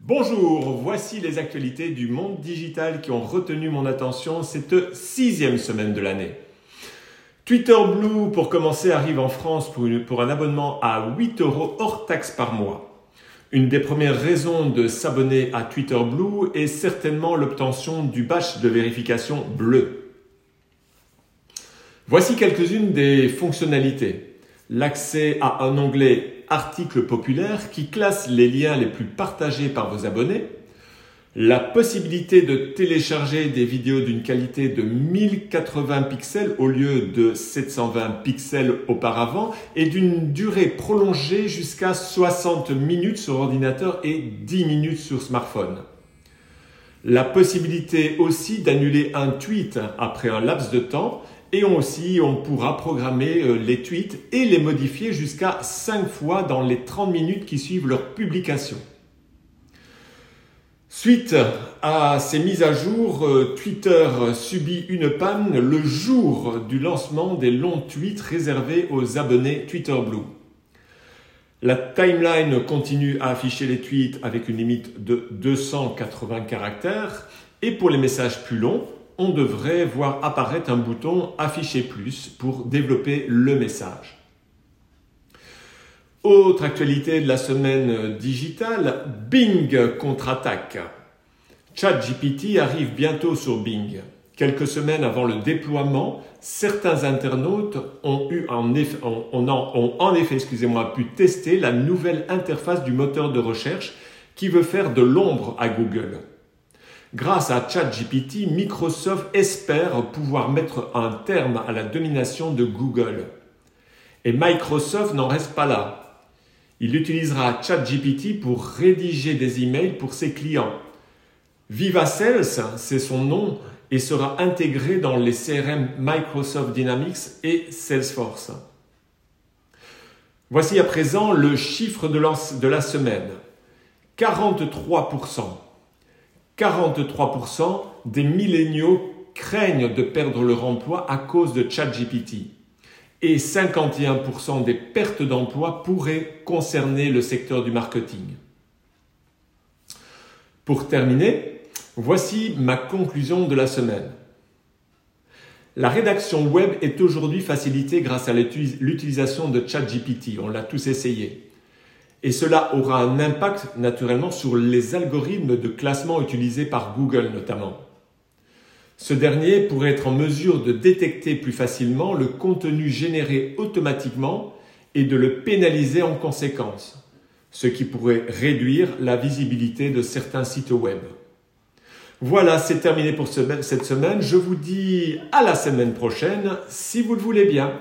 Bonjour, voici les actualités du monde digital qui ont retenu mon attention cette sixième semaine de l'année. Twitter Blue, pour commencer, arrive en France pour, un abonnement à 8 euros hors taxe par mois. Une des premières raisons de s'abonner à Twitter Blue est certainement l'obtention du badge de vérification bleu. Voici quelques-unes des fonctionnalités. L'accès à un onglet articles populaires qui classe les liens les plus partagés par vos abonnés, la possibilité de télécharger des vidéos d'une qualité de 1080 pixels au lieu de 720 pixels auparavant et d'une durée prolongée jusqu'à 60 minutes sur ordinateur et 10 minutes sur smartphone. La possibilité aussi d'annuler un tweet après un laps de temps et aussi, on pourra programmer euh, les tweets et les modifier jusqu'à 5 fois dans les 30 minutes qui suivent leur publication. Suite à ces mises à jour, euh, Twitter subit une panne le jour du lancement des longs tweets réservés aux abonnés Twitter Blue. La timeline continue à afficher les tweets avec une limite de 280 caractères et pour les messages plus longs, on devrait voir apparaître un bouton Afficher plus pour développer le message. Autre actualité de la semaine digitale, Bing contre-attaque. ChatGPT arrive bientôt sur Bing. Quelques semaines avant le déploiement, certains internautes ont, eu en effet, excusez-moi, pu tester la nouvelle interface du moteur de recherche qui veut faire de l'ombre à Google. Grâce à ChatGPT, Microsoft espère pouvoir mettre un terme à la domination de Google. Et Microsoft n'en reste pas là. Il utilisera ChatGPT pour rédiger des emails pour ses clients. Viva Sales, c'est son nom, et sera intégré dans les CRM Microsoft Dynamics et Salesforce. Voici à présent le chiffre de la semaine. 43%. 43% des milléniaux craignent de perdre leur emploi à cause de ChatGPT. Et 51% des pertes d'emploi pourraient concerner le secteur du marketing. Pour terminer, voici ma conclusion de la semaine. La rédaction web est aujourd'hui facilitée grâce à l'utilisation de ChatGPT. On l'a tous essayé. Et cela aura un impact naturellement sur les algorithmes de classement utilisés par Google notamment. Ce dernier pourrait être en mesure de détecter plus facilement le contenu généré automatiquement et de le pénaliser en conséquence, ce qui pourrait réduire la visibilité de certains sites web. Voilà, c'est terminé pour cette semaine. Je vous dis à la semaine prochaine, si vous le voulez bien.